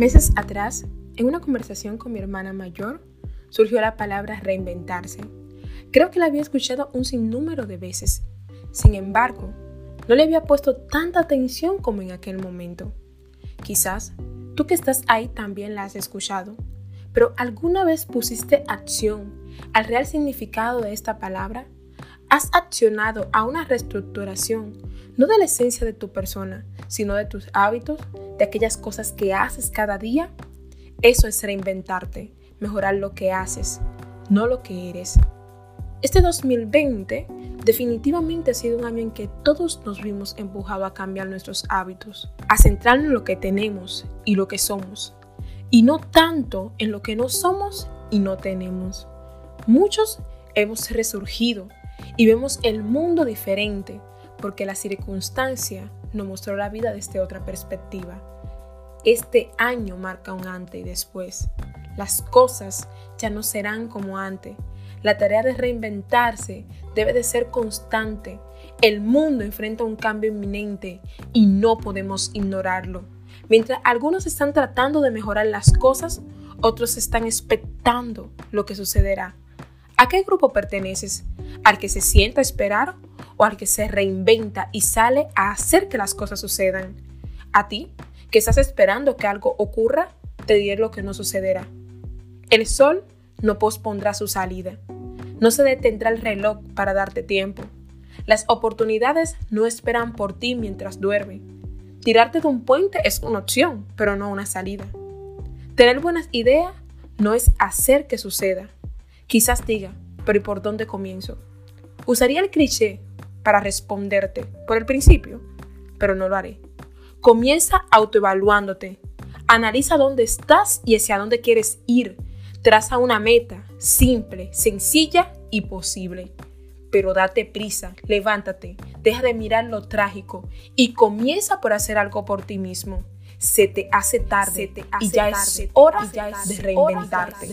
Meses atrás, en una conversación con mi hermana mayor, surgió la palabra reinventarse. Creo que la había escuchado un sinnúmero de veces. Sin embargo, no le había puesto tanta atención como en aquel momento. Quizás tú que estás ahí también la has escuchado, pero ¿alguna vez pusiste acción al real significado de esta palabra? ¿Has accionado a una reestructuración, no de la esencia de tu persona, sino de tus hábitos, de aquellas cosas que haces cada día? Eso es reinventarte, mejorar lo que haces, no lo que eres. Este 2020 definitivamente ha sido un año en que todos nos vimos empujados a cambiar nuestros hábitos, a centrarnos en lo que tenemos y lo que somos, y no tanto en lo que no somos y no tenemos. Muchos hemos resurgido y vemos el mundo diferente porque la circunstancia nos mostró la vida desde otra perspectiva. Este año marca un antes y después. Las cosas ya no serán como antes. La tarea de reinventarse debe de ser constante. El mundo enfrenta un cambio inminente y no podemos ignorarlo. Mientras algunos están tratando de mejorar las cosas, otros están expectando lo que sucederá. ¿A qué grupo perteneces? ¿Al que se sienta esperar o al que se reinventa y sale a hacer que las cosas sucedan? A ti, que estás esperando que algo ocurra, te diré lo que no sucederá. El sol no pospondrá su salida. No se detendrá el reloj para darte tiempo. Las oportunidades no esperan por ti mientras duerme. Tirarte de un puente es una opción, pero no una salida. Tener buenas ideas no es hacer que suceda. Quizás diga, pero ¿y por dónde comienzo? Usaría el cliché para responderte por el principio, pero no lo haré. Comienza autoevaluándote. Analiza dónde estás y hacia dónde quieres ir. Traza una meta simple, sencilla y posible. Pero date prisa, levántate, deja de mirar lo trágico y comienza por hacer algo por ti mismo. Se te hace tarde, y ya es hora, de reinventarte.